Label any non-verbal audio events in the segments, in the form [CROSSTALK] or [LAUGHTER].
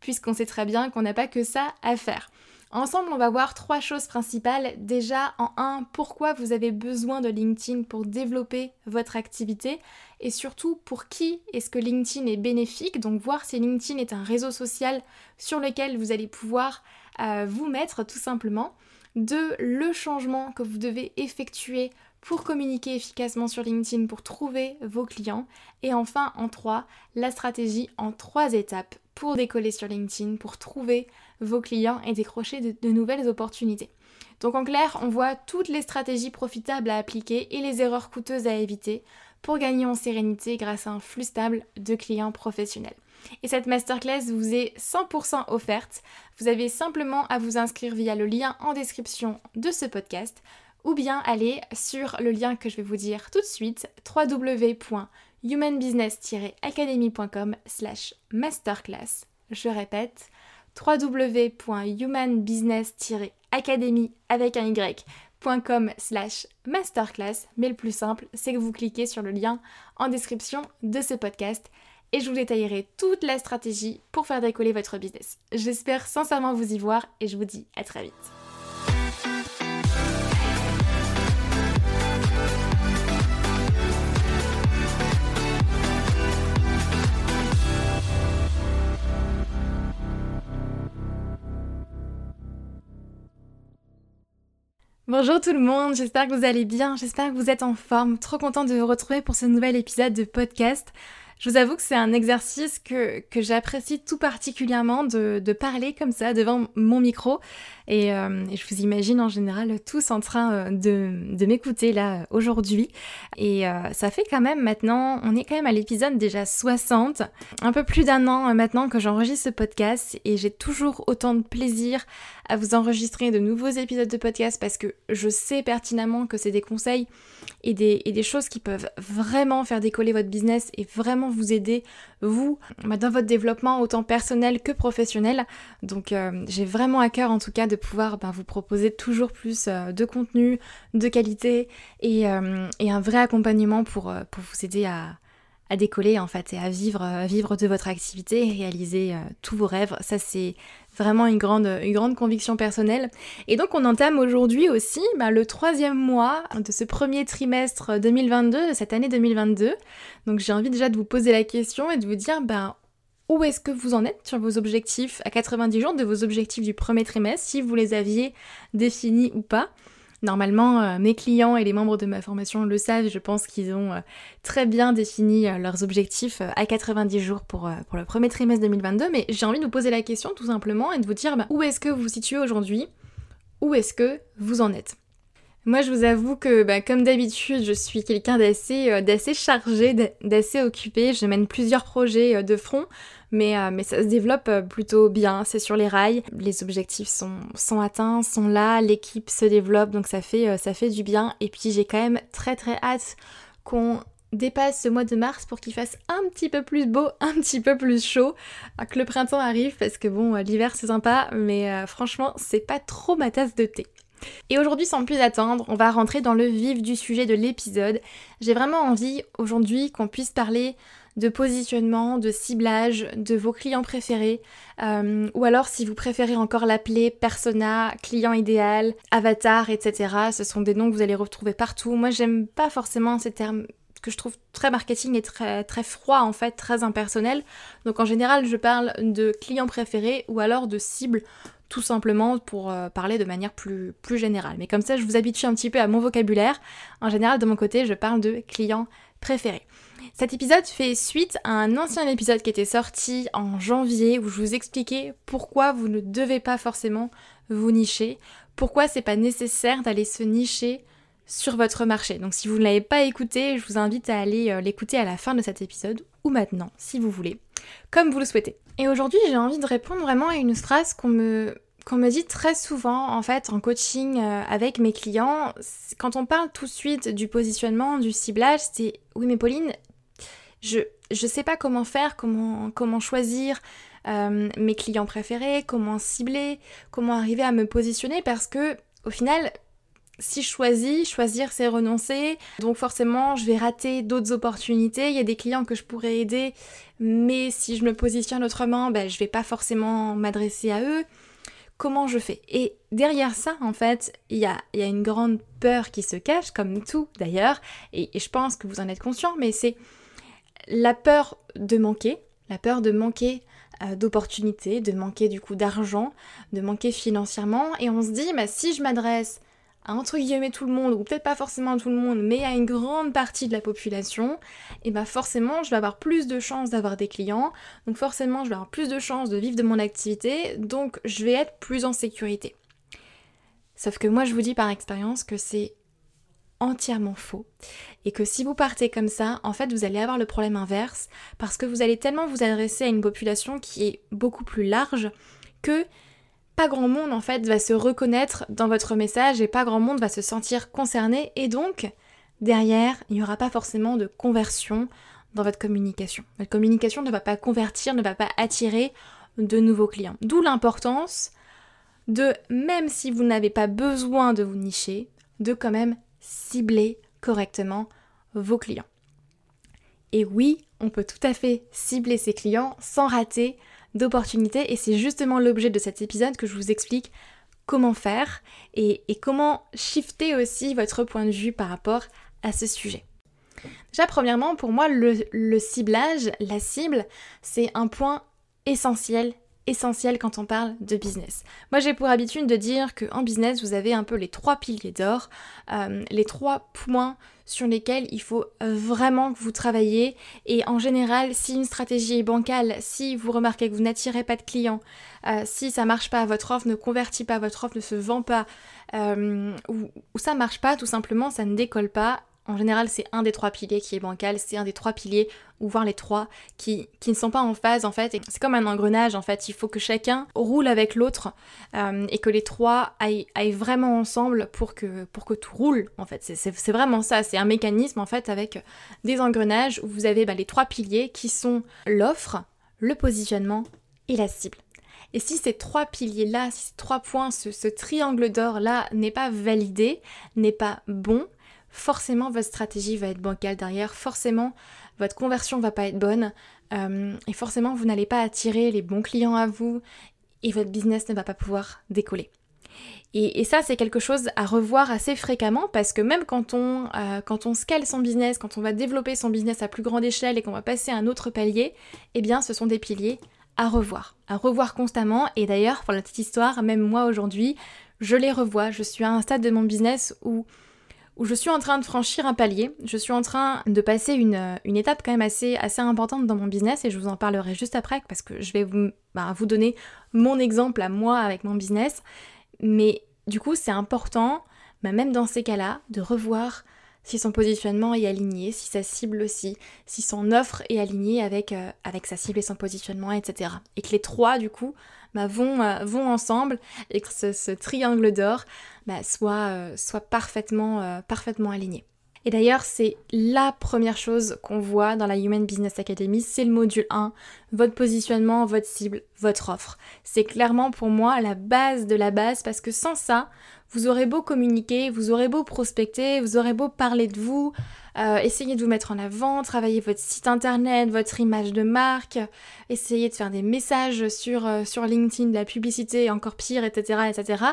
puisqu'on sait très bien qu'on n'a pas que ça à faire. Ensemble, on va voir trois choses principales. Déjà, en un, pourquoi vous avez besoin de LinkedIn pour développer votre activité et surtout pour qui est-ce que LinkedIn est bénéfique? Donc voir si LinkedIn est un réseau social sur lequel vous allez pouvoir euh, vous mettre tout simplement. Deux, le changement que vous devez effectuer pour communiquer efficacement sur LinkedIn, pour trouver vos clients. Et enfin, en trois, la stratégie en trois étapes pour décoller sur LinkedIn, pour trouver vos clients et décrocher de, nouvelles opportunités. Donc en clair, on voit toutes les stratégies profitables à appliquer et les erreurs coûteuses à éviter pour gagner en sérénité grâce à un flux stable de clients professionnels. Et cette masterclass vous est 100% offerte. Vous avez simplement à vous inscrire via le lien en description de ce podcast ou bien aller sur le lien que je vais vous dire tout de suite www humanbusiness-academy.com slash masterclass. Je répète, www.humanbusiness-academy avec un y.com slash masterclass. Mais le plus simple, c'est que vous cliquez sur le lien en description de ce podcast et je vous détaillerai toute la stratégie pour faire décoller votre business. J'espère sincèrement vous y voir et je vous dis à très vite. Bonjour tout le monde, j'espère que vous allez bien, j'espère que vous êtes en forme. Trop content de vous retrouver pour ce nouvel épisode de podcast. Je vous avoue que c'est un exercice que, j'apprécie tout particulièrement de, parler comme ça devant mon micro. Et, euh, je vous imagine en général tous en train euh, de, m'écouter là aujourd'hui. Et euh, ça fait quand même maintenant, on est quand même à l'épisode déjà 60, un peu plus d'un an maintenant que j'enregistre ce podcast et j'ai toujours autant de plaisir à vous enregistrer de nouveaux épisodes de podcast parce que je sais pertinemment que c'est des conseils et des, et choses qui peuvent vraiment faire décoller votre business et vraiment vous aider, vous, bah, dans votre développement autant personnel que professionnel. Donc euh, j'ai vraiment à cœur en tout cas de pouvoir bah, vous proposer toujours plus euh, de contenu, de qualité et, euh, un vrai accompagnement pour, pour vous aider à, décoller en fait et à vivre, vivre de votre activité et réaliser tous vos rêves. Ça c'est vraiment une grande, une grande conviction personnelle. Et donc on entame aujourd'hui aussi bah, le troisième mois de ce premier trimestre 2022, de cette année 2022. Donc j'ai envie déjà de vous poser la question et de vous dire ben, où est-ce que vous en êtes sur vos objectifs à 90 jours, de vos objectifs du premier trimestre, si vous les aviez définis ou pas? Normalement, euh, mes clients et les membres de ma formation le savent, je pense qu'ils ont euh, très bien défini euh, leurs objectifs à 90 jours pour, pour le premier trimestre 2022, mais j'ai envie de vous poser la question tout simplement et de vous dire bah, où est-ce que vous vous situez aujourd'hui, où est-ce que vous en êtes? Moi, je vous avoue que, bah, comme d'habitude, je suis quelqu'un d'assez, d'assez chargé, d'assez occupé. Je mène plusieurs projets de front. Euh, mais, ça se développe euh, plutôt bien, c'est sur les rails, les objectifs sont, atteints, sont là, l'équipe se développe, donc ça fait, euh, ça fait du bien. Et puis j'ai quand même très très hâte qu'on dépasse ce mois de mars pour qu'il fasse un petit peu plus beau, [LAUGHS] un petit peu plus chaud, que le printemps arrive parce que bon, l'hiver c'est sympa, mais franchement c'est pas trop ma tasse de thé. Et aujourd'hui, sans plus attendre, on va rentrer dans le vif du sujet de l'épisode. J'ai vraiment envie aujourd'hui qu'on puisse parler de positionnement, de ciblage de vos clients préférés, euh, ou alors si vous préférez encore l'appeler persona, client idéal, avatar, etc. Ce sont des noms que vous allez retrouver partout. Moi j'aime pas forcément ces termes que je trouve très marketing et très, très froid en fait, très impersonnel. Donc en général, je parle de clients préférés ou alors de cibles tout simplement pour euh, parler de manière plus, plus générale. Mais comme ça, je vous habitue un petit peu à mon vocabulaire. En général, de mon côté, je parle de clients préférés. Cet épisode fait suite à un ancien épisode qui était sorti en janvier où je vous expliquais pourquoi vous ne devez pas forcément vous nicher, pourquoi c'est pas nécessaire d'aller se nicher sur votre marché. Donc si vous ne l'avez pas écouté, je vous invite à aller euh, l'écouter à la fin de cet épisode ou maintenant si vous voulez, comme vous le souhaitez. Et aujourd'hui, j'ai envie de répondre vraiment à une phrase qu'on me qu'on me dit très souvent en fait en coaching euh, avec mes clients, quand on parle tout de suite du positionnement, du ciblage, c'est oui mais Pauline, je je sais pas comment faire, comment comment choisir euh, mes clients préférés, comment cibler, comment arriver à me positionner parce que au final si je choisis, choisir c'est renoncer. Donc forcément, je vais rater d'autres opportunités. Il y a des clients que je pourrais aider, mais si je me positionne autrement, ben, je vais pas forcément m'adresser à eux. Comment je fais? Et derrière ça, en fait, il y a, une grande peur qui se cache, comme tout d'ailleurs, et je pense que vous en êtes conscient, mais c'est la peur de manquer, la peur de manquer euh, d'opportunités, de manquer du coup d'argent, de manquer financièrement, et on se dit, bah, si je m'adresse à entre guillemets tout le monde, ou peut-être pas forcément à tout le monde, mais à une grande partie de la population, et bah forcément je vais avoir plus de chances d'avoir des clients, donc forcément je vais avoir plus de chances de vivre de mon activité, donc je vais être plus en sécurité. Sauf que moi je vous dis par expérience que c'est entièrement faux. Et que si vous partez comme ça, en fait, vous allez avoir le problème inverse, parce que vous allez tellement vous adresser à une population qui est beaucoup plus large que pas grand monde en fait va se reconnaître dans votre message et pas grand monde va se sentir concerné et donc derrière il n'y aura pas forcément de conversion dans votre communication. Votre communication ne va pas convertir, ne va pas attirer de nouveaux clients. D'où l'importance de, même si vous n'avez pas besoin de vous nicher, de quand même cibler correctement vos clients. Et oui, on peut tout à fait cibler ses clients sans rater d'opportunités et c'est justement l'objet de cet épisode que je vous explique comment faire et, comment shifter aussi votre point de vue par rapport à ce sujet. Déjà, premièrement, pour moi, le ciblage, la cible, c'est un point essentiel essentiel quand on parle de business. Moi j'ai pour habitude de dire qu'en business vous avez un peu les trois piliers d'or, euh, les trois points sur lesquels il faut vraiment que vous travaillez et en général si une stratégie est bancale, si vous remarquez que vous n'attirez pas de clients, euh, si ça marche pas, votre offre ne convertit pas, votre offre ne se vend pas, euh, ou, ou ça marche pas tout simplement, ça ne décolle pas, en général, c'est un des trois piliers qui est bancal, c'est un des trois piliers, ou voire les trois, qui, qui ne sont pas en phase en fait. C'est comme un engrenage en fait, il faut que chacun roule avec l'autre euh, et que les trois aillent, vraiment ensemble pour que, pour que tout roule en fait. C'est vraiment ça, c'est un mécanisme en fait avec des engrenages où vous avez bah, les trois piliers qui sont l'offre, le positionnement et la cible. Et si ces trois piliers-là, ces trois points, ce, ce triangle d'or-là n'est pas validé, n'est pas bon, forcément votre stratégie va être bancale derrière, forcément votre conversion va pas être bonne, euh, et forcément vous n'allez pas attirer les bons clients à vous, et votre business ne va pas pouvoir décoller. Et, ça, c'est quelque chose à revoir assez fréquemment parce que même quand on, euh, quand on scale son business, quand on va développer son business à plus grande échelle et qu'on va passer à un autre palier, eh bien, ce sont des piliers à revoir, à revoir constamment. Et d'ailleurs, pour la petite histoire, même moi aujourd'hui, je les revois. Je suis à un stade de mon business où où je suis en train de franchir un palier, je suis en train de passer une, étape quand même assez, assez importante dans mon business et je vous en parlerai juste après parce que je vais vous, bah, donner mon exemple à moi avec mon business. Mais du coup, c'est important, bah, même dans ces cas-là, de revoir si son positionnement est aligné, si sa cible aussi, si son offre est alignée avec, euh, sa cible et son positionnement, etc. Et que les trois, du coup, bah, vont, euh, vont ensemble et que ce, triangle d'or bah, soit, euh, soit parfaitement, parfaitement aligné. Et d'ailleurs, c'est la première chose qu'on voit dans la Human Business Academy, c'est le module 1, votre positionnement, votre cible, votre offre. C'est clairement pour moi la base de la base parce que sans ça, vous aurez beau communiquer, vous aurez beau prospecter, vous aurez beau parler de vous, euh, essayer de vous mettre en avant, travailler votre site internet, votre image de marque, essayer de faire des messages sur, euh, sur LinkedIn, de la publicité, encore pire, etc., etc.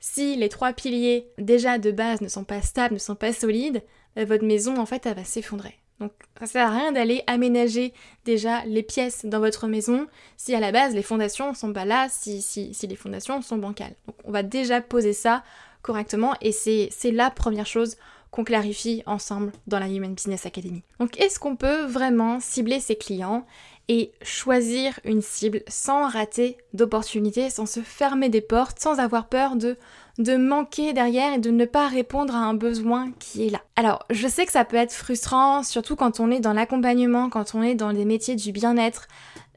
Si les trois piliers déjà de base ne sont pas stables, ne sont pas solides, votre maison en fait elle va s'effondrer. Donc ça sert à rien d'aller aménager déjà les pièces dans votre maison si à la base les fondations sont pas là, si, si, si les fondations sont bancales. Donc on va déjà poser ça correctement et c'est la première chose qu'on clarifie ensemble dans la Human Business Academy. Donc est-ce qu'on peut vraiment cibler ses clients et choisir une cible sans rater d'opportunités, sans se fermer des portes, sans avoir peur de, de manquer derrière et de ne pas répondre à un besoin qui est là. Alors je sais que ça peut être frustrant, surtout quand on est dans l'accompagnement, quand on est dans des métiers du bien-être,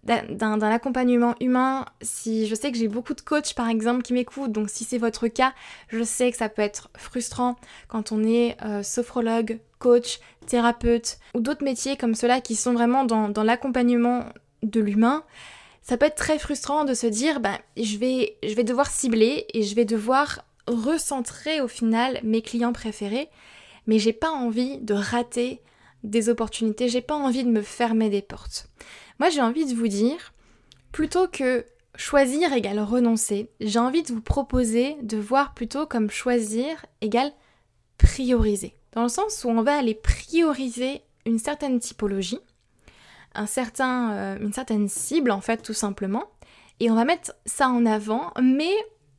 d'un accompagnement humain, si je sais que j'ai beaucoup de coachs par exemple qui m'écoutent, donc si c'est votre cas, je sais que ça peut être frustrant quand on est euh, sophrologue, coach, thérapeute ou d'autres métiers comme ceux-là qui sont vraiment dans, l'accompagnement de l'humain. Ça peut être très frustrant de se dire, ben, je, vais, je vais devoir cibler et je vais devoir recentrer au final mes clients préférés, mais j'ai pas envie de rater des opportunités, j'ai pas envie de me fermer des portes. Moi, j'ai envie de vous dire, plutôt que choisir égale renoncer, j'ai envie de vous proposer de voir plutôt comme choisir égale prioriser. Dans le sens où on va aller prioriser une certaine typologie, euh, une certaine cible en fait tout simplement, et on va mettre ça en avant, mais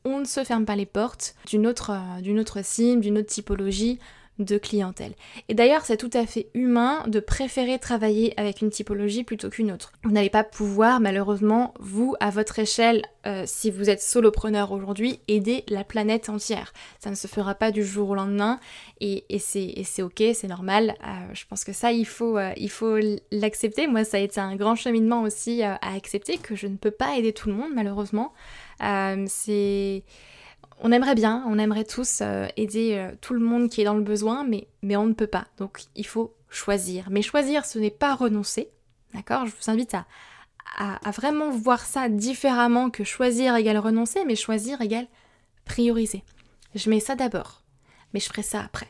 on ne se ferme pas les portes d'une autre, euh, d'une autre cible, d'une autre typologie, de clientèle. Et d'ailleurs, c'est tout à fait humain de préférer travailler avec une typologie plutôt qu'une autre. Vous n'allez pas pouvoir, malheureusement, vous, à votre échelle, euh, si vous êtes solopreneur aujourd'hui, aider la planète entière. Ça ne se fera pas du jour au lendemain et, c'est ok, c'est normal. Euh, je pense que ça, il faut euh, il faut l'accepter. Moi, ça a été un grand cheminement aussi à accepter que je ne peux pas aider tout le monde, malheureusement. c'est on aimerait bien, on aimerait tous euh, aider euh, tout le monde qui est dans le besoin, mais, on ne peut pas. Donc il faut choisir. Mais choisir, ce n'est pas renoncer. D'accord? Je vous invite à, à, vraiment voir ça différemment que choisir égale renoncer, mais choisir égale prioriser. Je mets ça d'abord, mais je ferai ça après.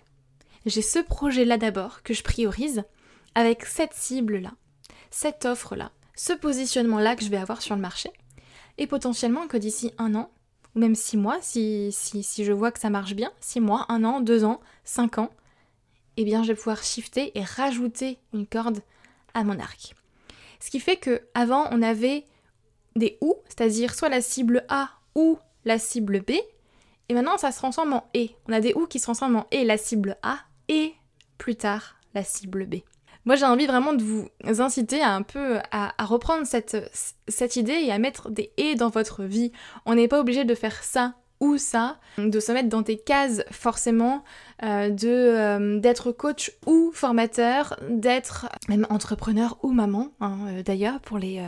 J'ai ce projet-là d'abord que je priorise avec cette cible-là, cette offre-là, ce positionnement-là que je vais avoir sur le marché. Et potentiellement que d'ici un an, même six mois, si, si, si, je vois que ça marche bien, six mois, un an, deux ans, cinq ans, eh bien je vais pouvoir shifter et rajouter une corde à mon arc. Ce qui fait que avant on avait des ou, c'est-à-dire soit la cible A ou la cible B, et maintenant ça se transforme en et. On a des ou qui se transforment en et la cible A et plus tard la cible B. Moi, j'ai envie vraiment de vous inciter à un peu à, reprendre cette, cette idée et à mettre des et dans votre vie. On n'est pas obligé de faire ça ou ça, de se mettre dans des cases forcément, euh, de euh, d'être coach ou formateur, d'être même entrepreneur ou maman, hein, euh, d'ailleurs pour les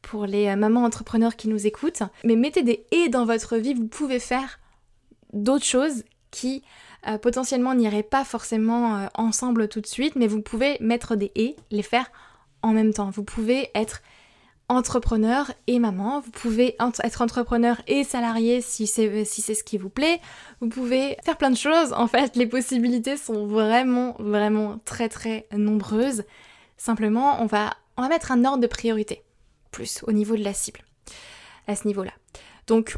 pour les mamans entrepreneurs qui nous écoutent. Mais mettez des et dans votre vie, vous pouvez faire d'autres choses qui euh, potentiellement n'iraient pas forcément euh, ensemble tout de suite, mais vous pouvez mettre des et, les faire en même temps. Vous pouvez être entrepreneur et maman, vous pouvez être entrepreneur et salarié si c'est ce qui vous plaît, vous pouvez faire plein de choses, en fait les possibilités sont vraiment vraiment très très nombreuses. Simplement on va, on va mettre un ordre de priorité, plus au niveau de la cible, à ce niveau-là. Donc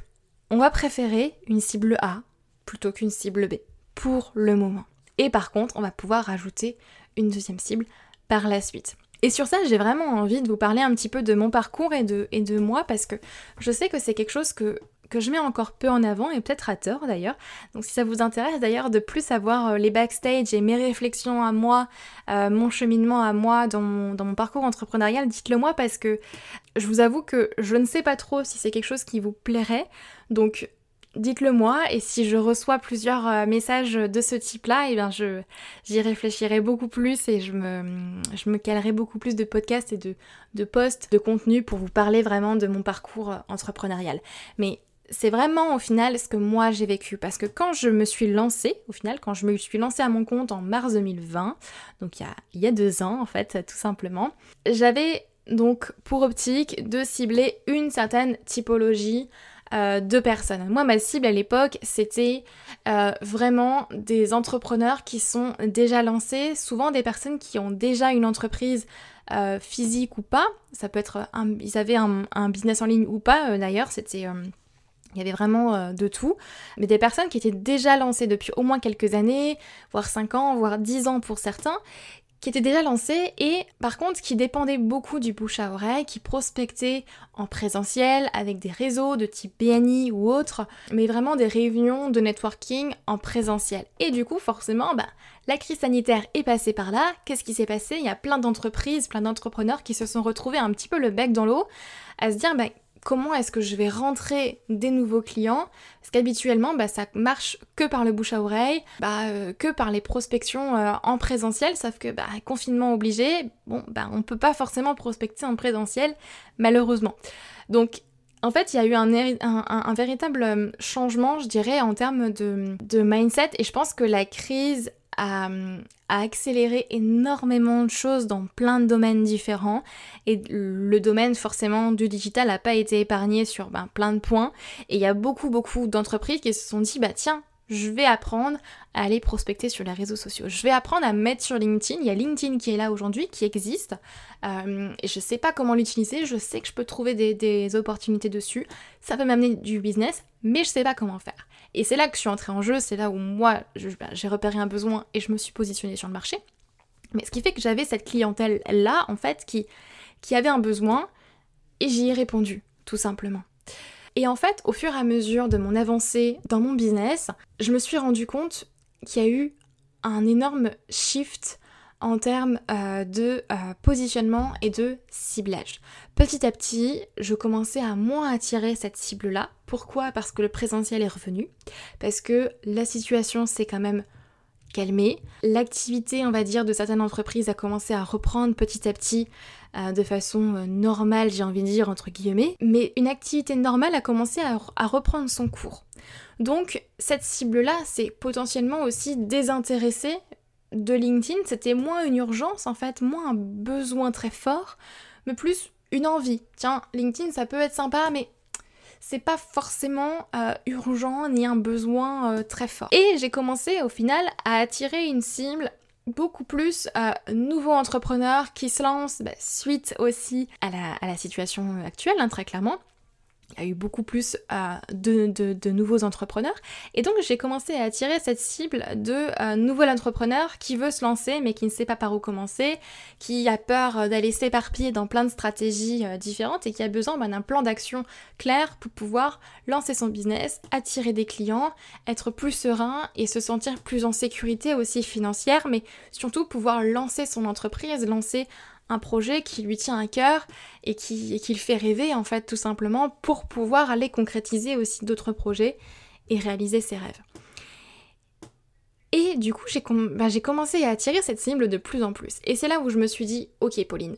on va préférer une cible A plutôt qu'une cible B pour le moment. Et par contre, on va pouvoir rajouter une deuxième cible par la suite. Et sur ça, j'ai vraiment envie de vous parler un petit peu de mon parcours et de, moi parce que je sais que c'est quelque chose que, que je mets encore peu en avant et peut-être à tort d'ailleurs. Donc si ça vous intéresse d'ailleurs de plus savoir euh, les backstage et mes réflexions à moi, euh, mon cheminement à moi dans mon, dans mon parcours entrepreneurial, dites-le moi parce que je vous avoue que je ne sais pas trop si c'est quelque chose qui vous plairait. Donc dites-le moi et si je reçois plusieurs euh, messages de ce type-là, eh bien je j'y réfléchirai beaucoup plus et je me je me calerai beaucoup plus de podcasts et de de posts, de contenu pour vous parler vraiment de mon parcours euh, entrepreneurial. Mais c'est vraiment au final ce que moi j'ai vécu parce que quand je me suis lancée, au final quand je me suis lancée à mon compte en mars 2020, donc il y a, il y a deux ans en fait tout simplement, j'avais donc pour optique de cibler une certaine typologie euh, de personnes. Moi, ma cible à l'époque, c'était euh, vraiment des entrepreneurs qui sont déjà lancés, souvent des personnes qui ont déjà une entreprise euh, physique ou pas. Ça peut être, un, ils avaient un, business en ligne ou pas. D'ailleurs, c'était Il y avait vraiment euh, de tout, mais des personnes qui étaient déjà lancées depuis au moins quelques années, voire 5 ans, voire 10 ans pour certains, qui étaient déjà lancés et par contre qui dépendaient beaucoup du bouche à oreille, qui prospectaient en présentiel avec des réseaux de type BNI ou autres, mais vraiment des réunions de networking en présentiel. Et du coup, forcément, bah, la crise sanitaire est passée par là. Qu'est-ce qui s'est passé? Il y a plein d'entreprises, plein d'entrepreneurs qui se sont retrouvés un petit peu le bec dans l'eau à se dire bah, comment est-ce que je vais rentrer des nouveaux clients? Parce qu'habituellement, bah, ça marche que par le bouche à oreille, bah, euh, que par les prospections euh, en présentiel, sauf que bah, confinement obligé, bon, bah, on peut pas forcément prospecter en présentiel, malheureusement. Donc, en fait, il y a eu un, véritable euh, changement, je dirais, en termes de mindset, et je pense que la crise a, accéléré énormément de choses dans plein de domaines différents et le domaine forcément du digital n'a pas été épargné sur ben, plein de points et il y a beaucoup beaucoup d'entreprises qui se sont dit bah tiens je vais apprendre à aller prospecter sur les réseaux sociaux. Je vais apprendre à mettre sur LinkedIn. Il y a LinkedIn qui est là aujourd'hui, qui existe. Euh, je sais pas comment l'utiliser. Je sais que je peux trouver des, opportunités dessus. Ça peut m'amener du business, mais je sais pas comment faire. Et c'est là que je suis entrée en jeu, c'est là où moi, bah, j'ai repéré un besoin et je me suis positionnée sur le marché. Mais ce qui fait que j'avais cette clientèle-là, en fait, qui, qui avait un besoin, et j'y ai répondu, tout simplement. Et en fait, au fur et à mesure de mon avancée dans mon business, je me suis rendu compte qu'il y a eu un énorme shift en termes euh, de euh, positionnement et de ciblage. Petit à petit, je commençais à moins attirer cette cible-là. Pourquoi? Parce que le présentiel est revenu, parce que la situation s'est quand même calmée. L'activité, on va dire, de certaines entreprises a commencé à reprendre petit à petit euh, de façon normale, j'ai envie de dire, entre guillemets. Mais une activité normale a commencé à reprendre son cours. Donc cette cible-là, c'est potentiellement aussi désintéressée de LinkedIn, c'était moins une urgence en fait, moins un besoin très fort, mais plus une envie. Tiens, LinkedIn ça peut être sympa, mais c'est pas forcément euh, urgent ni un besoin euh, très fort. Et j'ai commencé au final à attirer une cible beaucoup plus euh, nouveaux entrepreneurs qui se lancent bah, suite aussi à la, situation actuelle, hein, très clairement il y a eu beaucoup plus euh, de, nouveaux entrepreneurs. Et donc j'ai commencé à attirer cette cible de euh, nouveaux entrepreneurs qui veut se lancer mais qui ne sait pas par où commencer, qui a peur d'aller s'éparpiller dans plein de stratégies euh, différentes et qui a besoin ben, d'un plan d'action clair pour pouvoir lancer son business, attirer des clients, être plus serein et se sentir plus en sécurité aussi financière, mais surtout pouvoir lancer son entreprise, lancer un projet qui lui tient à cœur et qui, le fait rêver en fait tout simplement pour pouvoir aller concrétiser aussi d'autres projets et réaliser ses rêves. Et du coup, j'ai bah, commencé à attirer cette cible de plus en plus. Et c'est là où je me suis dit, ok Pauline,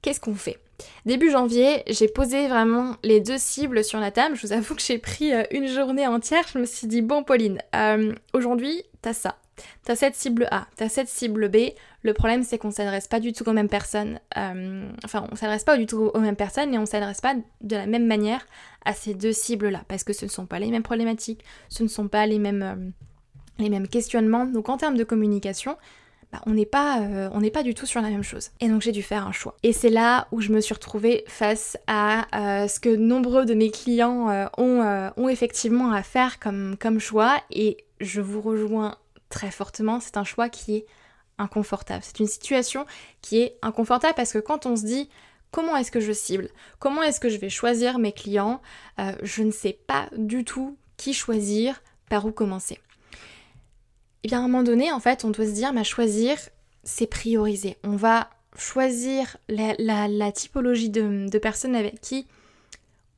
qu'est-ce qu'on fait? Début janvier, j'ai posé vraiment les deux cibles sur la table. Je vous avoue que j'ai pris euh, une journée entière. Je me suis dit, bon Pauline, euh, aujourd'hui, t'as ça. T'as cette cible A, t'as cette cible B. Le problème, c'est qu'on s'adresse pas du tout aux mêmes personnes. Euh, enfin, on s'adresse pas du tout aux mêmes personnes et on s'adresse pas de la même manière à ces deux cibles-là. Parce que ce ne sont pas les mêmes problématiques, ce ne sont pas les mêmes, euh, les mêmes questionnements. Donc, en termes de communication, bah, on n'est pas, euh, du tout sur la même chose. Et donc j'ai dû faire un choix. Et c'est là où je me suis retrouvée face à ce que nombreux de mes clients ont, effectivement à faire comme choix. Et je vous rejoins très fortement, c'est un choix qui est inconfortable. C'est une situation qui est inconfortable parce que quand on se dit comment est-ce que je cible, comment est-ce que je vais choisir mes clients, euh, je ne sais pas du tout qui choisir, par où commencer. Et eh bien à un moment donné, en fait, on doit se dire, mais choisir, c'est prioriser. On va choisir la, typologie de, de personnes avec qui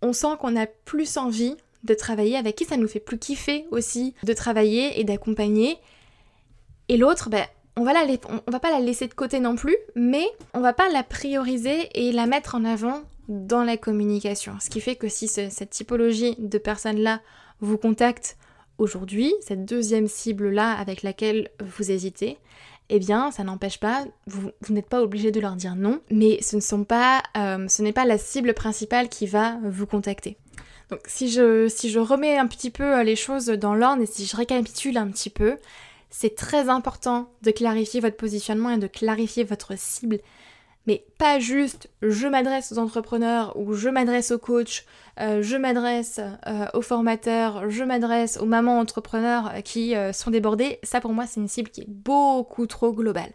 on sent qu'on a plus envie de travailler, avec qui ça nous fait plus kiffer aussi de travailler et d'accompagner et l'autre, ben, on va, va pas la laisser de côté non plus, mais on va pas la prioriser et la mettre en avant dans la communication. Ce qui fait que si cette typologie de personnes-là vous contacte aujourd'hui, cette deuxième cible-là avec laquelle vous hésitez, eh bien, ça n'empêche pas, vous, n'êtes pas obligé de leur dire non, mais ce ne sont pas, euh, ce n'est pas la cible principale qui va vous contacter. Donc, si je, si je remets un petit peu les choses dans l'ordre et si je récapitule un petit peu, c'est très important de clarifier votre positionnement et de clarifier votre cible Mais pas juste je m'adresse aux entrepreneurs ou je m'adresse aux coachs, euh, je m'adresse euh, aux formateurs, je m'adresse aux mamans entrepreneurs qui sont débordées. Ça pour moi c'est une cible qui est beaucoup trop globale.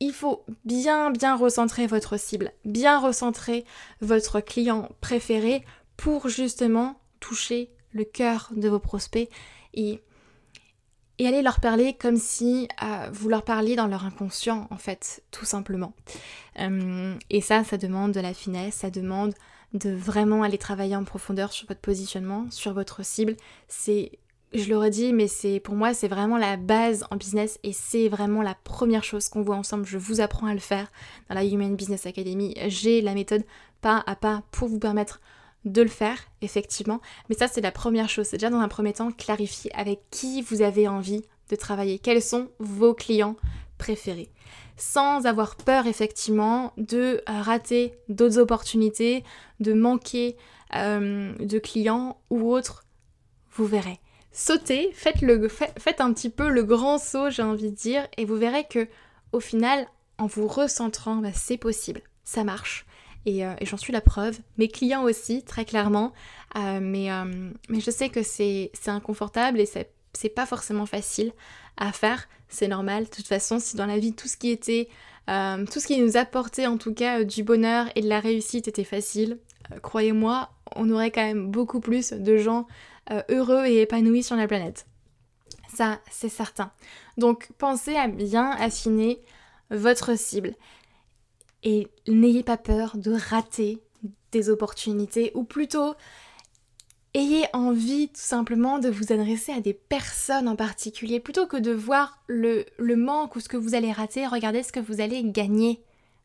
Il faut bien bien recentrer votre cible, bien recentrer votre client préféré pour justement toucher le cœur de vos prospects et aller leur parler comme si euh, vous leur parliez dans leur inconscient en fait, tout simplement. Euh, et ça, ça demande de la finesse, ça demande de vraiment aller travailler en profondeur sur votre positionnement, sur votre cible. C'est je le redis, mais c'est pour moi c'est vraiment la base en business et c'est vraiment la première chose qu'on voit ensemble. Je vous apprends à le faire dans la Human Business Academy. J'ai la méthode pas à pas pour vous permettre de le faire, effectivement. Mais ça, c'est la première chose. C'est déjà dans un premier temps clarifier avec qui vous avez envie de travailler. Quels sont vos clients préférés? Sans avoir peur, effectivement, de rater d'autres opportunités, de manquer euh, de clients ou autres. Vous verrez. Sautez, faites, le, faites un petit peu le grand saut, j'ai envie de dire, et vous verrez que au final, en vous recentrant, bah, c'est possible. Ça marche. Euh, et, j'en suis la preuve. Mes clients aussi, très clairement. Euh, mais, euh, mais je sais que c'est inconfortable et c'est pas forcément facile à faire. C'est normal. De toute façon, si dans la vie tout ce qui était, tout ce qui nous apportait en tout cas du bonheur et de la réussite était facile, croyez-moi, on aurait quand même beaucoup plus de gens heureux et épanouis sur la planète. Ça, c'est certain. Donc pensez à bien affiner votre cible. Et n'ayez pas peur de rater des opportunités, ou plutôt ayez envie tout simplement de vous adresser à des personnes en particulier, plutôt que de voir le, manque ou ce que vous allez rater, regardez ce que vous allez gagner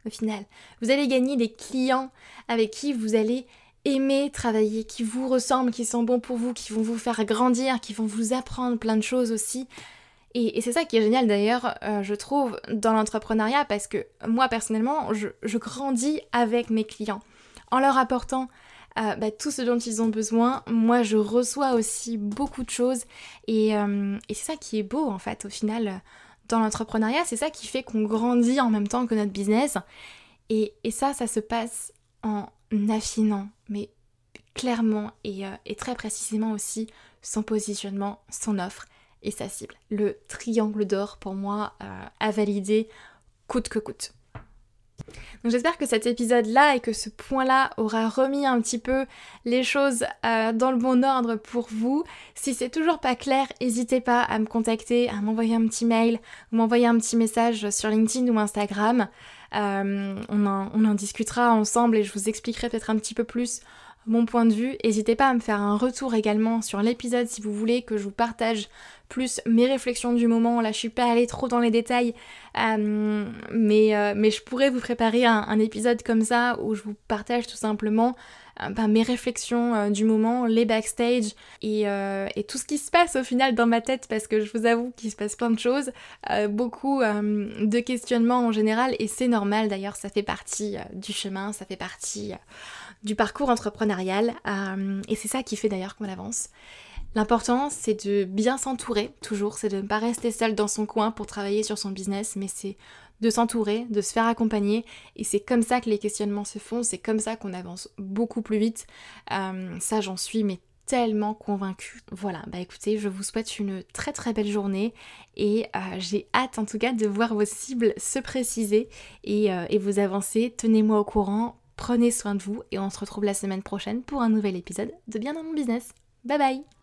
au final. Vous allez gagner des clients avec qui vous allez aimer travailler, qui vous ressemblent, qui sont bons pour vous, qui vont vous faire grandir, qui vont vous apprendre plein de choses aussi. Et, c'est ça qui est génial d'ailleurs, euh, je trouve, dans l'entrepreneuriat, parce que moi personnellement, je, grandis avec mes clients. En leur apportant euh, bah, tout ce dont ils ont besoin, moi je reçois aussi beaucoup de choses. Et, euh, et c'est ça qui est beau en fait, au final, dans l'entrepreneuriat, c'est ça qui fait qu'on grandit en même temps que notre business. Et, ça, ça se passe en affinant, mais clairement et très précisément aussi son positionnement, son offre et sa cible. Le triangle d'or pour moi euh, à valider coûte que coûte. Donc j'espère que cet épisode-là et que ce point-là aura remis un petit peu les choses euh, dans le bon ordre pour vous. Si c'est toujours pas clair, n'hésitez pas à me contacter, à m'envoyer un petit mail ou m'envoyer un petit message sur LinkedIn ou Instagram. Euh, on, en, on en discutera ensemble et je vous expliquerai peut-être un petit peu plus mon point de vue. N'hésitez pas à me faire un retour également sur l'épisode si vous voulez que je vous partage plus mes réflexions du moment. Là, je suis pas allée trop dans les détails, euh, mais, euh, mais je pourrais vous préparer un, épisode comme ça où je vous partage tout simplement euh, ben, mes réflexions du moment, les backstage et, et, tout ce qui se passe au final dans ma tête parce que je vous avoue qu'il se passe plein de choses, beaucoup de questionnements en général et c'est normal d'ailleurs, ça fait partie du chemin, ça fait partie du parcours entrepreneurial et c'est ça qui fait d'ailleurs qu'on avance. L'important, c'est de bien s'entourer, toujours, c'est de ne pas rester seul dans son coin pour travailler sur son business, mais c'est de s'entourer, de se faire accompagner, et c'est comme ça que les questionnements se font, c'est comme ça qu'on avance beaucoup plus vite. Euh, ça, j'en suis mais tellement convaincue. Voilà, bah écoutez, je vous souhaite une très très belle journée et euh, j'ai hâte en tout cas de voir vos cibles se préciser euh, et vous avancer. Tenez-moi au courant, prenez soin de vous et on se retrouve la semaine prochaine pour un nouvel épisode de Bien dans mon business. Bye bye